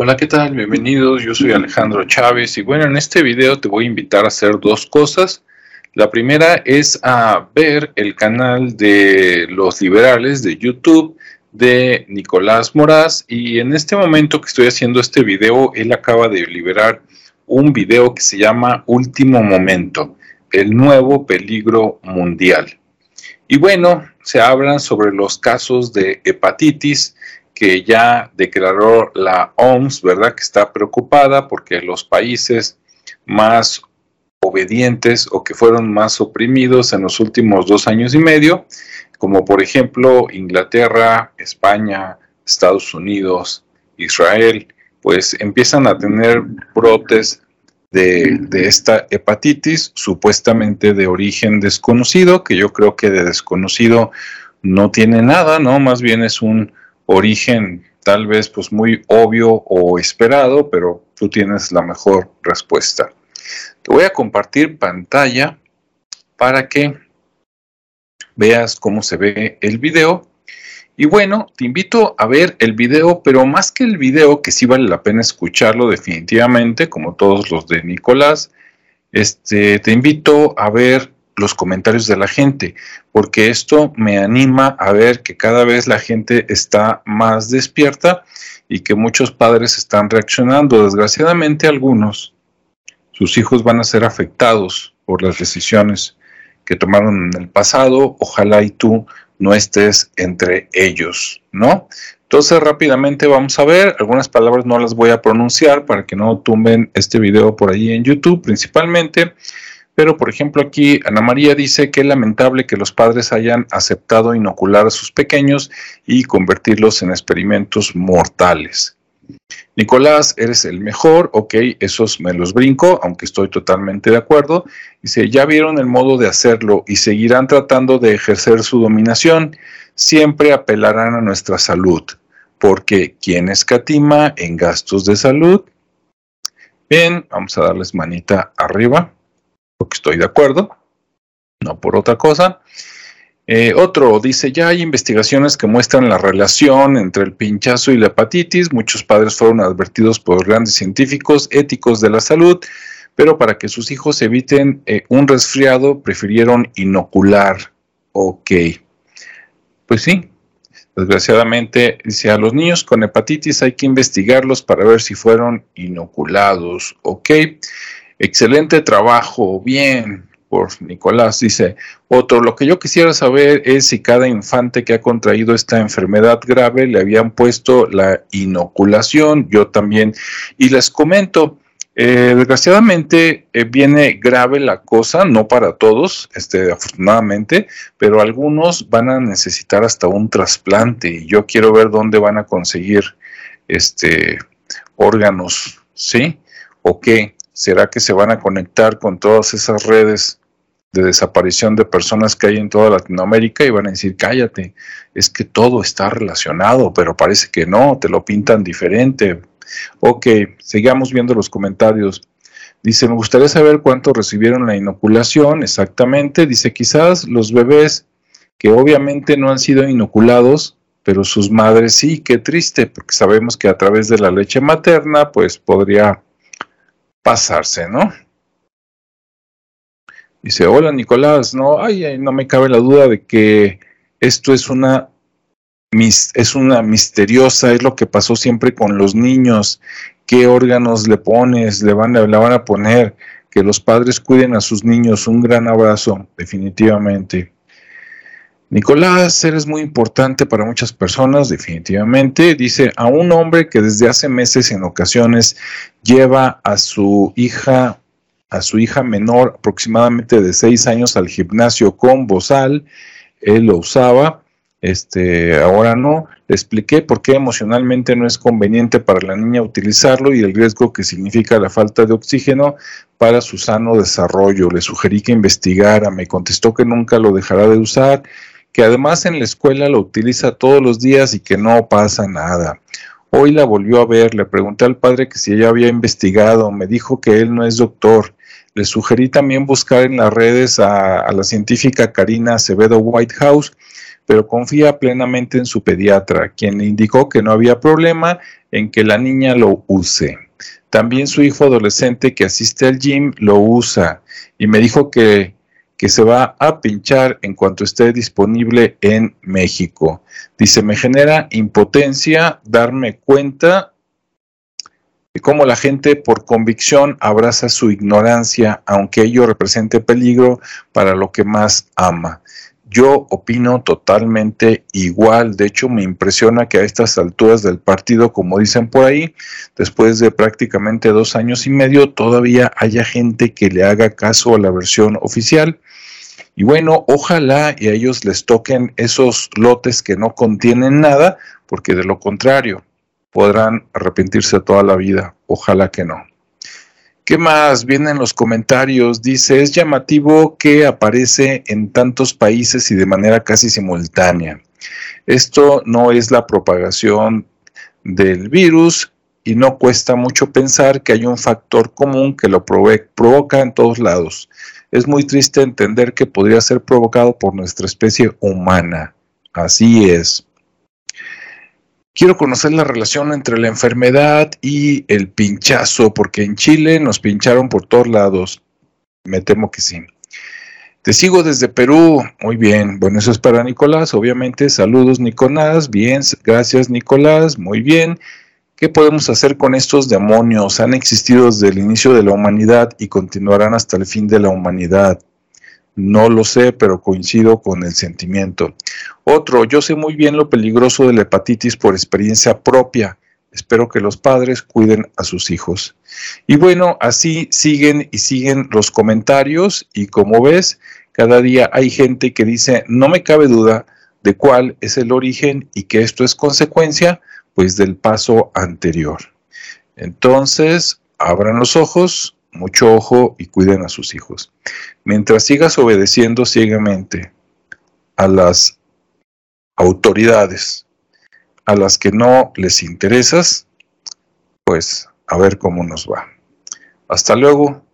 Hola, ¿qué tal? Bienvenidos, yo soy Alejandro Chávez y bueno, en este video te voy a invitar a hacer dos cosas. La primera es a ver el canal de los liberales de YouTube de Nicolás Moraz y en este momento que estoy haciendo este video, él acaba de liberar un video que se llama Último Momento, el nuevo peligro mundial. Y bueno, se hablan sobre los casos de hepatitis, que ya declaró la OMS, ¿verdad? Que está preocupada porque los países más obedientes o que fueron más oprimidos en los últimos dos años y medio, como por ejemplo Inglaterra, España, Estados Unidos, Israel, pues empiezan a tener brotes de, esta hepatitis supuestamente de origen desconocido, que yo creo que de desconocido no tiene nada, ¿no? Más bien es un origen tal vez pues muy obvio o esperado, pero tú tienes la mejor respuesta. Te voy a compartir pantalla para que veas cómo se ve el video. Y bueno, te invito a ver el video, pero más que el video, que sí vale la pena escucharlo definitivamente, como todos los de Nicolás, este, te invito a ver los comentarios de la gente, porque esto me anima a ver que cada vez la gente está más despierta y que muchos padres están reaccionando. Desgraciadamente algunos, sus hijos van a ser afectados por las decisiones que tomaron en el pasado. Ojalá y tú no estés entre ellos, ¿no? Entonces rápidamente vamos a ver, algunas palabras no las voy a pronunciar para que no tumben este video por ahí en YouTube principalmente. Pero, por ejemplo, aquí Ana María dice que es lamentable que los padres hayan aceptado inocular a sus pequeños y convertirlos en experimentos mortales. Nicolás, eres el mejor, ok, esos me los brinco, aunque estoy totalmente de acuerdo. Dice, ya vieron el modo de hacerlo y seguirán tratando de ejercer su dominación, siempre apelarán a nuestra salud, porque quien escatima en gastos de salud, bien, vamos a darles manita arriba porque estoy de acuerdo, no por otra cosa. Eh, otro dice, ya hay investigaciones que muestran la relación entre el pinchazo y la hepatitis. Muchos padres fueron advertidos por grandes científicos éticos de la salud, pero para que sus hijos eviten eh, un resfriado, prefirieron inocular. Ok. Pues sí, desgraciadamente, dice, a los niños con hepatitis hay que investigarlos para ver si fueron inoculados. Ok. Excelente trabajo, bien, por Nicolás. Dice, otro, lo que yo quisiera saber es si cada infante que ha contraído esta enfermedad grave le habían puesto la inoculación, yo también. Y les comento, eh, desgraciadamente eh, viene grave la cosa, no para todos, este, afortunadamente, pero algunos van a necesitar hasta un trasplante y yo quiero ver dónde van a conseguir este, órganos, ¿sí? ¿O qué? ¿Será que se van a conectar con todas esas redes de desaparición de personas que hay en toda Latinoamérica y van a decir, cállate, es que todo está relacionado, pero parece que no, te lo pintan diferente. Ok, sigamos viendo los comentarios. Dice, me gustaría saber cuánto recibieron la inoculación exactamente. Dice, quizás los bebés que obviamente no han sido inoculados, pero sus madres sí, qué triste, porque sabemos que a través de la leche materna, pues podría pasarse, ¿no? Dice, hola Nicolás, no, ay, no me cabe la duda de que esto es una, es una misteriosa, es lo que pasó siempre con los niños, qué órganos le pones, le van, le van a poner, que los padres cuiden a sus niños, un gran abrazo, definitivamente. Nicolás, eres muy importante para muchas personas, definitivamente. Dice, a un hombre que desde hace meses en ocasiones lleva a su hija, a su hija menor aproximadamente de seis años al gimnasio con bozal, él lo usaba, este, ahora no. Le expliqué por qué emocionalmente no es conveniente para la niña utilizarlo y el riesgo que significa la falta de oxígeno para su sano desarrollo. Le sugerí que investigara, me contestó que nunca lo dejará de usar que además en la escuela lo utiliza todos los días y que no pasa nada. Hoy la volvió a ver, le pregunté al padre que si ella había investigado, me dijo que él no es doctor. Le sugerí también buscar en las redes a, la científica Karina Acevedo Whitehouse, pero confía plenamente en su pediatra, quien le indicó que no había problema en que la niña lo use. También su hijo adolescente que asiste al gym lo usa y me dijo que, que se va a pinchar en cuanto esté disponible en México. Dice, me genera impotencia darme cuenta de cómo la gente por convicción abraza su ignorancia, aunque ello represente peligro para lo que más ama. Yo opino totalmente igual. De hecho, me impresiona que a estas alturas del partido, como dicen por ahí, después de prácticamente dos años y medio, todavía haya gente que le haga caso a la versión oficial. Y bueno, ojalá y a ellos les toquen esos lotes que no contienen nada, porque de lo contrario podrán arrepentirse toda la vida. Ojalá que no. ¿Qué más? Vienen los comentarios. Dice, es llamativo que aparece en tantos países y de manera casi simultánea. Esto no es la propagación del virus y no cuesta mucho pensar que hay un factor común que lo provoca en todos lados. Es muy triste entender que podría ser provocado por nuestra especie humana. Así es. Quiero conocer la relación entre la enfermedad y el pinchazo, porque en Chile nos pincharon por todos lados. Me temo que sí. Te sigo desde Perú. Muy bien. Bueno, eso es para Nicolás, obviamente. Saludos, Nicolás. Bien, gracias, Nicolás. Muy bien. ¿Qué podemos hacer con estos demonios? Han existido desde el inicio de la humanidad y continuarán hasta el fin de la humanidad. No lo sé, pero coincido con el sentimiento. Otro, yo sé muy bien lo peligroso de la hepatitis por experiencia propia. Espero que los padres cuiden a sus hijos. Y bueno, así siguen y siguen los comentarios y como ves, cada día hay gente que dice, no me cabe duda de cuál es el origen y que esto es consecuencia pues del paso anterior. Entonces, abran los ojos, mucho ojo y cuiden a sus hijos. Mientras sigas obedeciendo ciegamente a las autoridades a las que no les interesas, pues a ver cómo nos va. Hasta luego